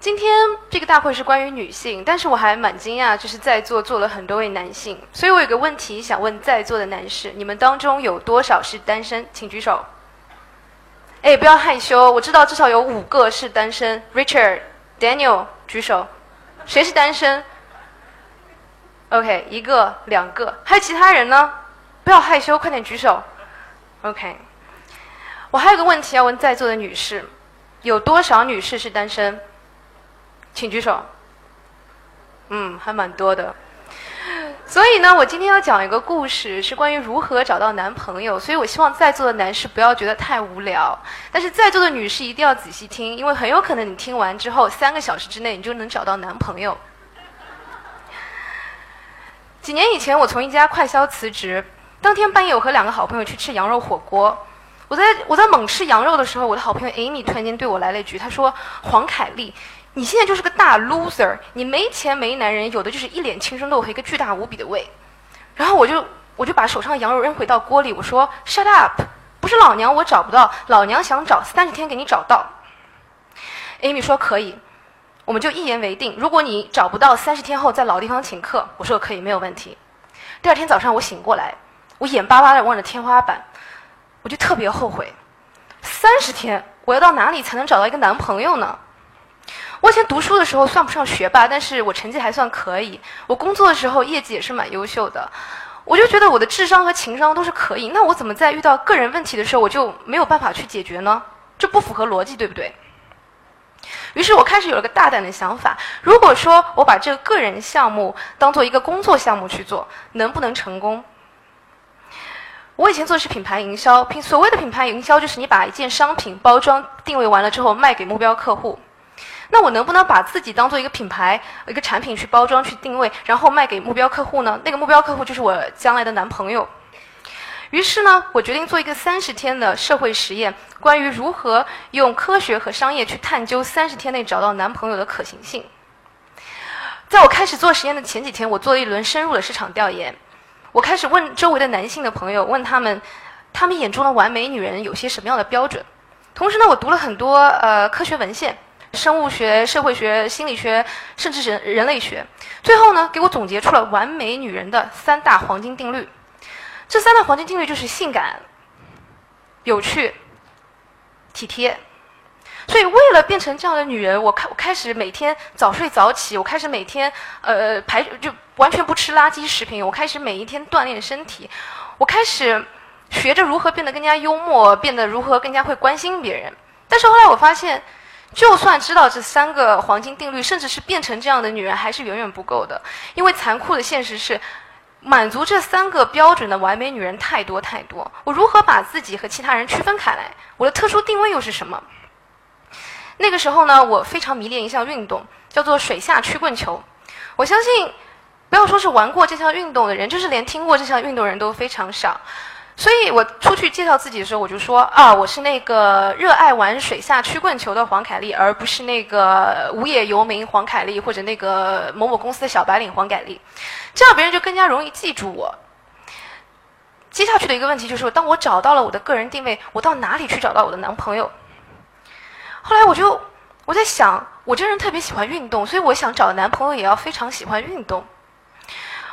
今天这个大会是关于女性，但是我还蛮惊讶，就是在座坐了很多位男性，所以我有个问题想问在座的男士：你们当中有多少是单身？请举手。哎，不要害羞，我知道至少有五个是单身。Richard、Daniel，举手。谁是单身？OK，一个、两个，还有其他人呢？不要害羞，快点举手。OK，我还有个问题要问在座的女士：有多少女士是单身？请举手。嗯，还蛮多的。所以呢，我今天要讲一个故事，是关于如何找到男朋友。所以我希望在座的男士不要觉得太无聊，但是在座的女士一定要仔细听，因为很有可能你听完之后，三个小时之内你就能找到男朋友。几年以前，我从一家快销辞职，当天半夜，我和两个好朋友去吃羊肉火锅。我在我在猛吃羊肉的时候，我的好朋友 Amy 突然间对我来了一句，她说：“黄凯丽。”你现在就是个大 loser，你没钱没男人，有的就是一脸青春痘和一个巨大无比的胃。然后我就我就把手上的羊肉扔回到锅里，我说 shut up，不是老娘我找不到，老娘想找三十天给你找到。Amy 说可以，我们就一言为定。如果你找不到，三十天后在老地方请客。我说可以，没有问题。第二天早上我醒过来，我眼巴巴的望着天花板，我就特别后悔，三十天我要到哪里才能找到一个男朋友呢？我以前读书的时候算不上学霸，但是我成绩还算可以。我工作的时候业绩也是蛮优秀的，我就觉得我的智商和情商都是可以。那我怎么在遇到个人问题的时候，我就没有办法去解决呢？这不符合逻辑，对不对？于是我开始有了个大胆的想法：如果说我把这个个人项目当做一个工作项目去做，能不能成功？我以前做的是品牌营销，品所谓的品牌营销就是你把一件商品包装定位完了之后卖给目标客户。那我能不能把自己当做一个品牌、一个产品去包装、去定位，然后卖给目标客户呢？那个目标客户就是我将来的男朋友。于是呢，我决定做一个三十天的社会实验，关于如何用科学和商业去探究三十天内找到男朋友的可行性。在我开始做实验的前几天，我做了一轮深入的市场调研。我开始问周围的男性的朋友，问他们，他们眼中的完美女人有些什么样的标准？同时呢，我读了很多呃科学文献。生物学、社会学、心理学，甚至是人类学，最后呢，给我总结出了完美女人的三大黄金定律。这三大黄金定律就是性感、有趣、体贴。所以，为了变成这样的女人，我开我开始每天早睡早起，我开始每天呃排就完全不吃垃圾食品，我开始每一天锻炼身体，我开始学着如何变得更加幽默，变得如何更加会关心别人。但是后来我发现。就算知道这三个黄金定律，甚至是变成这样的女人，还是远远不够的。因为残酷的现实是，满足这三个标准的完美女人太多太多。我如何把自己和其他人区分开来？我的特殊定位又是什么？那个时候呢，我非常迷恋一项运动，叫做水下曲棍球。我相信，不要说是玩过这项运动的人，就是连听过这项运动的人都非常少。所以我出去介绍自己的时候，我就说啊，我是那个热爱玩水下曲棍球的黄凯丽，而不是那个无业游民黄凯丽，或者那个某某公司的小白领黄凯丽，这样别人就更加容易记住我。接下去的一个问题就是，当我找到了我的个人定位，我到哪里去找到我的男朋友？后来我就我在想，我这人特别喜欢运动，所以我想找男朋友也要非常喜欢运动。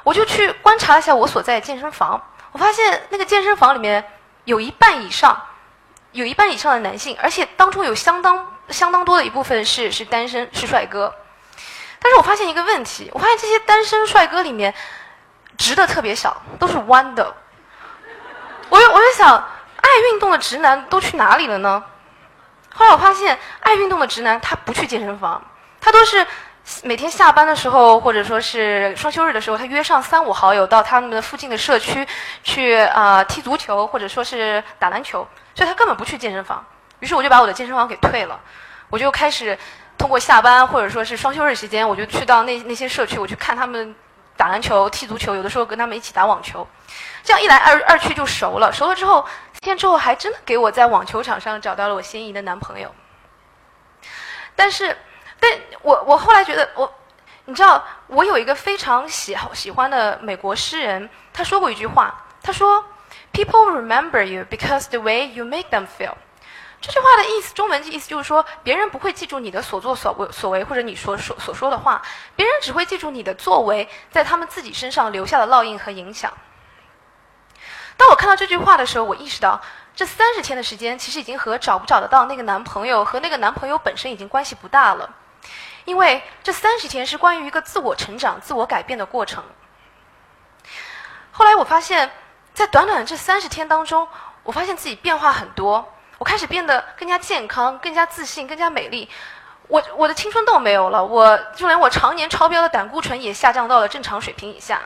我就去观察了一下我所在的健身房。我发现那个健身房里面有一半以上，有一半以上的男性，而且当中有相当相当多的一部分是是单身是帅哥。但是我发现一个问题，我发现这些单身帅哥里面直的特别少，都是弯的。我就我就想，爱运动的直男都去哪里了呢？后来我发现，爱运动的直男他不去健身房，他都是。每天下班的时候，或者说是双休日的时候，他约上三五好友到他们的附近的社区去啊踢足球，或者说是打篮球，所以他根本不去健身房。于是我就把我的健身房给退了，我就开始通过下班或者说是双休日时间，我就去到那那些社区，我去看他们打篮球、踢足球，有的时候跟他们一起打网球。这样一来二二去就熟了，熟了之后，天之后还真的给我在网球场上找到了我心仪的男朋友。但是。但我我后来觉得我，你知道，我有一个非常喜好喜欢的美国诗人，他说过一句话，他说：“People remember you because the way you make them feel。”这句话的意思，中文的意思就是说，别人不会记住你的所作所为所为，或者你所说所说的话，别人只会记住你的作为在他们自己身上留下的烙印和影响。当我看到这句话的时候，我意识到，这三十天的时间其实已经和找不找得到那个男朋友和那个男朋友本身已经关系不大了，因为这三十天是关于一个自我成长、自我改变的过程。后来我发现，在短短的这三十天当中，我发现自己变化很多。我开始变得更加健康、更加自信、更加美丽。我我的青春痘没有了，我就连我常年超标的胆固醇也下降到了正常水平以下。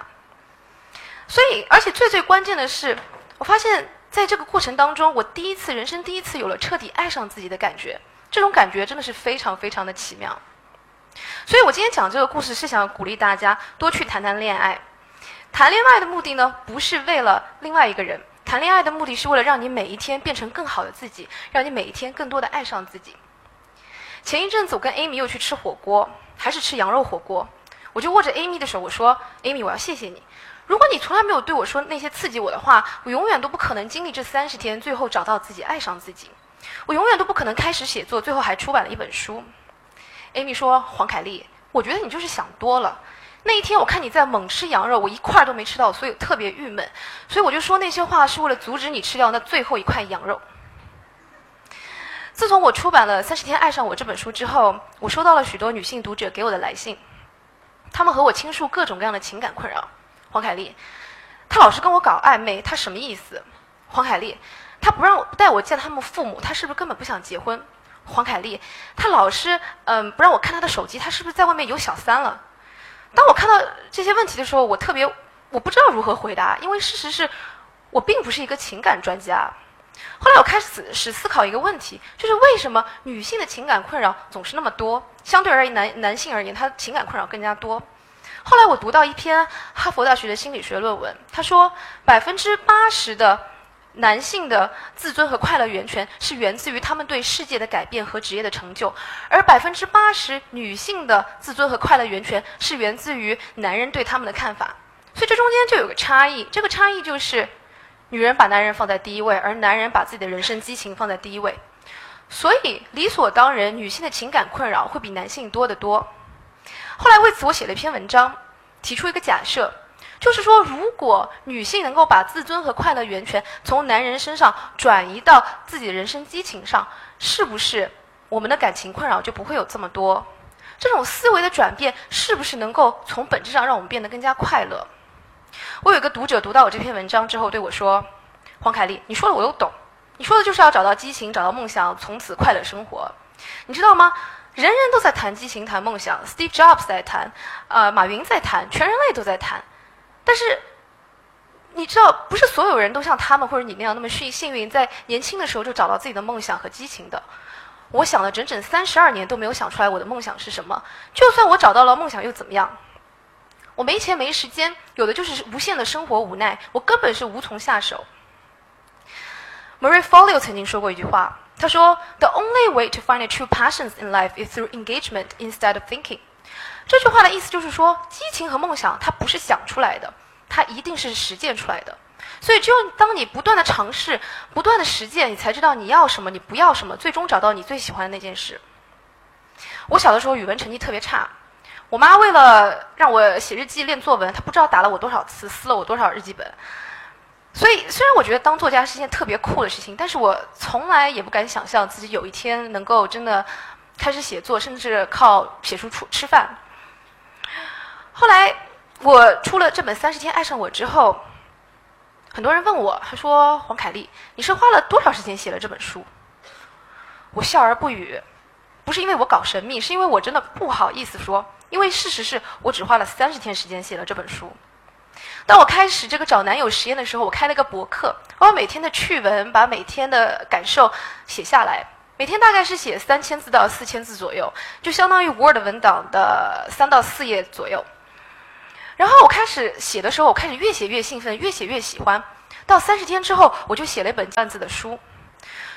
所以，而且最最关键的是，我发现在这个过程当中，我第一次人生第一次有了彻底爱上自己的感觉。这种感觉真的是非常非常的奇妙。所以我今天讲这个故事是想鼓励大家多去谈谈恋爱。谈恋爱的目的呢，不是为了另外一个人。谈恋爱的目的是为了让你每一天变成更好的自己，让你每一天更多的爱上自己。前一阵子我跟 Amy 又去吃火锅，还是吃羊肉火锅，我就握着 Amy 的手，我说：“Amy，我要谢谢你。如果你从来没有对我说那些刺激我的话，我永远都不可能经历这三十天，最后找到自己，爱上自己。我永远都不可能开始写作，最后还出版了一本书。”Amy 说：“黄凯丽，我觉得你就是想多了。”那一天，我看你在猛吃羊肉，我一块都没吃到，所以特别郁闷。所以我就说那些话是为了阻止你吃掉那最后一块羊肉。自从我出版了《三十天爱上我》这本书之后，我收到了许多女性读者给我的来信，她们和我倾诉各种各样的情感困扰。黄凯丽，他老是跟我搞暧昧，他什么意思？黄凯丽，他不让我带我见他们父母，他是不是根本不想结婚？黄凯丽，他老是嗯不让我看他的手机，他是不是在外面有小三了？当我看到这些问题的时候，我特别我不知道如何回答，因为事实是我并不是一个情感专家。后来我开始思思考一个问题，就是为什么女性的情感困扰总是那么多？相对而言，男男性而言，他情感困扰更加多。后来我读到一篇哈佛大学的心理学论文，他说百分之八十的。男性的自尊和快乐源泉是源自于他们对世界的改变和职业的成就，而百分之八十女性的自尊和快乐源泉是源自于男人对他们的看法。所以这中间就有个差异，这个差异就是，女人把男人放在第一位，而男人把自己的人生激情放在第一位。所以理所当然，女性的情感困扰会比男性多得多。后来为此我写了一篇文章，提出一个假设。就是说，如果女性能够把自尊和快乐源泉从男人身上转移到自己的人生激情上，是不是我们的感情困扰就不会有这么多？这种思维的转变，是不是能够从本质上让我们变得更加快乐？我有一个读者读到我这篇文章之后对我说：“黄凯丽，你说的我都懂，你说的就是要找到激情，找到梦想，从此快乐生活。你知道吗？人人都在谈激情，谈梦想，Steve Jobs 在谈，呃，马云在谈，全人类都在谈。”但是，你知道，不是所有人都像他们或者你那样那么幸幸运，在年轻的时候就找到自己的梦想和激情的。我想了整整三十二年都没有想出来我的梦想是什么。就算我找到了梦想又怎么样？我没钱没时间，有的就是无限的生活无奈，我根本是无从下手。Marie Folio 曾经说过一句话，他说：“The only way to find a true passions in life is through engagement instead of thinking。”这句话的意思就是说，激情和梦想它不是想出来的，它一定是实践出来的。所以，只有当你不断的尝试、不断的实践，你才知道你要什么，你不要什么，最终找到你最喜欢的那件事。我小的时候语文成绩特别差，我妈为了让我写日记、练作文，她不知道打了我多少次，撕了我多少日记本。所以，虽然我觉得当作家是一件特别酷的事情，但是我从来也不敢想象自己有一天能够真的开始写作，甚至靠写书出吃饭。后来我出了这本《三十天爱上我》之后，很多人问我，他说：“黄凯丽，你是花了多少时间写了这本书？”我笑而不语，不是因为我搞神秘，是因为我真的不好意思说，因为事实是我只花了三十天时间写了这本书。当我开始这个找男友实验的时候，我开了个博客，我把每天的趣闻，把每天的感受写下来，每天大概是写三千字到四千字左右，就相当于 Word 文档的三到四页左右。然后我开始写的时候，我开始越写越兴奋，越写越喜欢。到三十天之后，我就写了一本段子的书。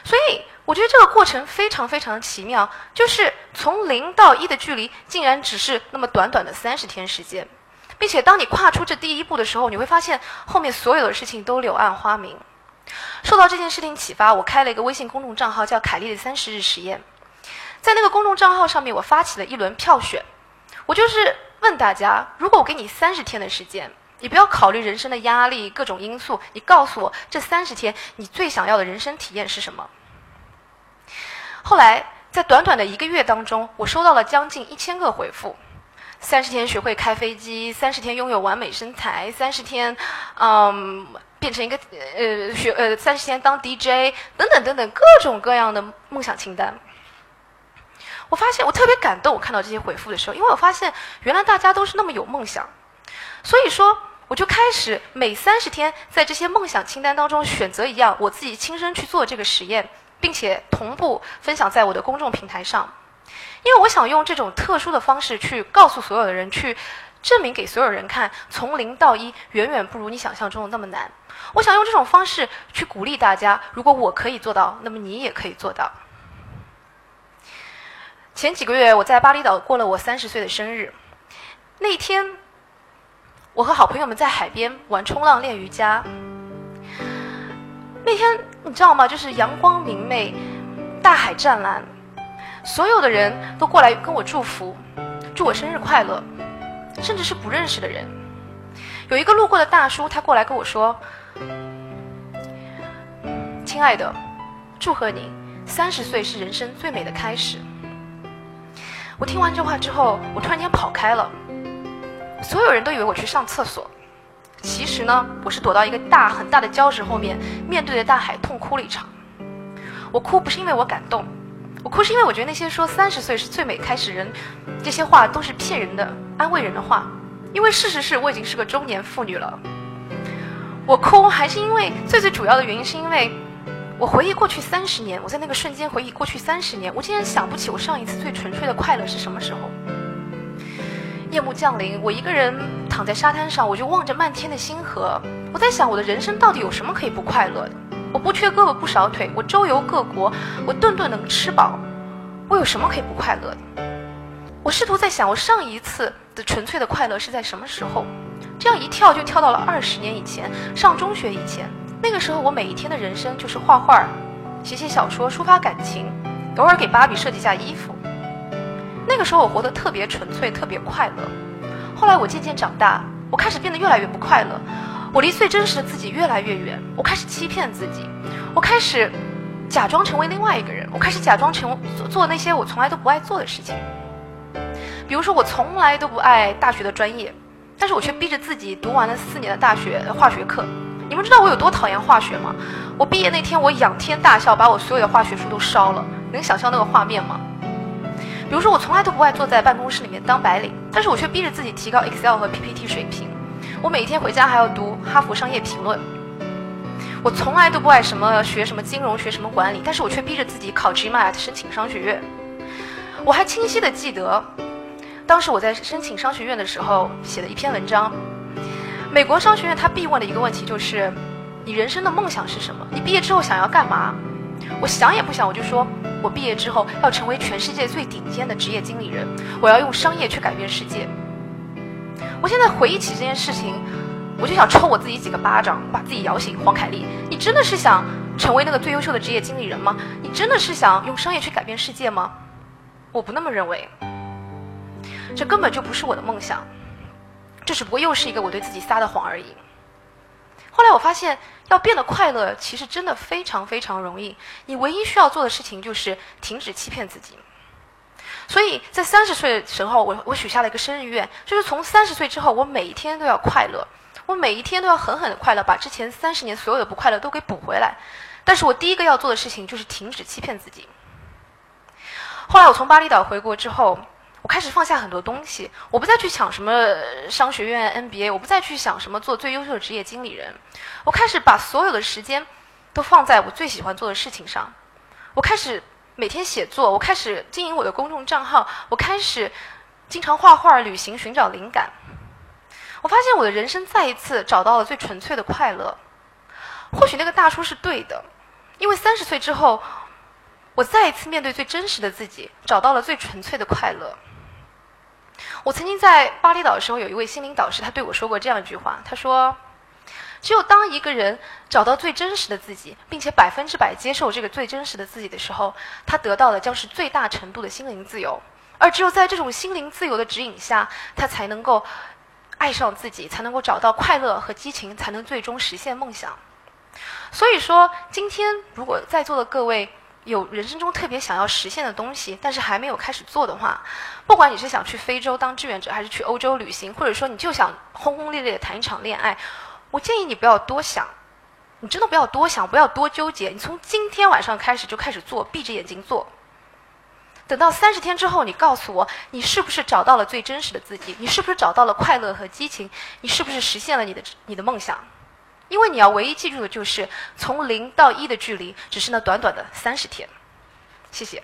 所以我觉得这个过程非常非常的奇妙，就是从零到一的距离，竟然只是那么短短的三十天时间，并且当你跨出这第一步的时候，你会发现后面所有的事情都柳暗花明。受到这件事情启发，我开了一个微信公众账号，叫“凯莉的三十日实验”。在那个公众账号上面，我发起了一轮票选，我就是问大家：如果我给你三十天的时间，你不要考虑人生的压力、各种因素，你告诉我这三十天你最想要的人生体验是什么？后来，在短短的一个月当中，我收到了将近一千个回复：三十天学会开飞机，三十天拥有完美身材，三十天，嗯。变成一个呃学呃三十天当 DJ 等等等等各种各样的梦想清单。我发现我特别感动，我看到这些回复的时候，因为我发现原来大家都是那么有梦想，所以说我就开始每三十天在这些梦想清单当中选择一样，我自己亲身去做这个实验，并且同步分享在我的公众平台上，因为我想用这种特殊的方式去告诉所有的人，去证明给所有人看，从零到一远远不如你想象中的那么难。我想用这种方式去鼓励大家，如果我可以做到，那么你也可以做到。前几个月我在巴厘岛过了我三十岁的生日，那天我和好朋友们在海边玩冲浪、练瑜伽。那天你知道吗？就是阳光明媚，大海湛蓝，所有的人都过来跟我祝福，祝我生日快乐，甚至是不认识的人。有一个路过的大叔，他过来跟我说。亲爱的，祝贺你，三十岁是人生最美的开始。我听完这话之后，我突然间跑开了。所有人都以为我去上厕所，其实呢，我是躲到一个大很大的礁石后面，面对着大海痛哭了一场。我哭不是因为我感动，我哭是因为我觉得那些说三十岁是最美开始人，这些话都是骗人的、安慰人的话。因为事实是我已经是个中年妇女了。我哭还是因为最最主要的原因是因为。我回忆过去三十年，我在那个瞬间回忆过去三十年，我竟然想不起我上一次最纯粹的快乐是什么时候。夜幕降临，我一个人躺在沙滩上，我就望着漫天的星河。我在想，我的人生到底有什么可以不快乐的？我不缺胳膊不少腿，我周游各国，我顿顿能吃饱，我有什么可以不快乐的？我试图在想，我上一次的纯粹的快乐是在什么时候？这样一跳就跳到了二十年以前，上中学以前。那个时候，我每一天的人生就是画画、写写小说、抒发感情，偶尔给芭比设计下衣服。那个时候，我活得特别纯粹，特别快乐。后来，我渐渐长大，我开始变得越来越不快乐。我离最真实的自己越来越远。我开始欺骗自己，我开始假装成为另外一个人，我开始假装成做那些我从来都不爱做的事情。比如说，我从来都不爱大学的专业，但是我却逼着自己读完了四年的大学化学课。你们知道我有多讨厌化学吗？我毕业那天，我仰天大笑，把我所有的化学书都烧了。能想象那个画面吗？比如说，我从来都不爱坐在办公室里面当白领，但是我却逼着自己提高 Excel 和 PPT 水平。我每天回家还要读《哈佛商业评论》。我从来都不爱什么学什么金融学什么管理，但是我却逼着自己考 GMAT 申请商学院。我还清晰的记得，当时我在申请商学院的时候写的一篇文章。美国商学院他必问的一个问题就是：你人生的梦想是什么？你毕业之后想要干嘛？我想也不想，我就说我毕业之后要成为全世界最顶尖的职业经理人，我要用商业去改变世界。我现在回忆起这件事情，我就想抽我自己几个巴掌，把自己摇醒。黄凯丽，你真的是想成为那个最优秀的职业经理人吗？你真的是想用商业去改变世界吗？我不那么认为，这根本就不是我的梦想。这只不过又是一个我对自己撒的谎而已。后来我发现，要变得快乐，其实真的非常非常容易。你唯一需要做的事情就是停止欺骗自己。所以在三十岁的时候，我我许下了一个生日愿，就是从三十岁之后，我每一天都要快乐，我每一天都要狠狠的快乐，把之前三十年所有的不快乐都给补回来。但是我第一个要做的事情就是停止欺骗自己。后来我从巴厘岛回国之后。我开始放下很多东西，我不再去抢什么商学院 MBA，我不再去想什么做最优秀的职业经理人，我开始把所有的时间都放在我最喜欢做的事情上。我开始每天写作，我开始经营我的公众账号，我开始经常画画、旅行、寻找灵感。我发现我的人生再一次找到了最纯粹的快乐。或许那个大叔是对的，因为三十岁之后，我再一次面对最真实的自己，找到了最纯粹的快乐。我曾经在巴厘岛的时候，有一位心灵导师，他对我说过这样一句话：“他说，只有当一个人找到最真实的自己，并且百分之百接受这个最真实的自己的时候，他得到的将是最大程度的心灵自由。而只有在这种心灵自由的指引下，他才能够爱上自己，才能够找到快乐和激情，才能最终实现梦想。所以说，今天如果在座的各位有人生中特别想要实现的东西，但是还没有开始做的话，不管你是想去非洲当志愿者，还是去欧洲旅行，或者说你就想轰轰烈烈的谈一场恋爱，我建议你不要多想，你真的不要多想，不要多纠结，你从今天晚上开始就开始做，闭着眼睛做。等到三十天之后，你告诉我，你是不是找到了最真实的自己？你是不是找到了快乐和激情？你是不是实现了你的你的梦想？因为你要唯一记住的就是，从零到一的距离，只是那短短的三十天。谢谢。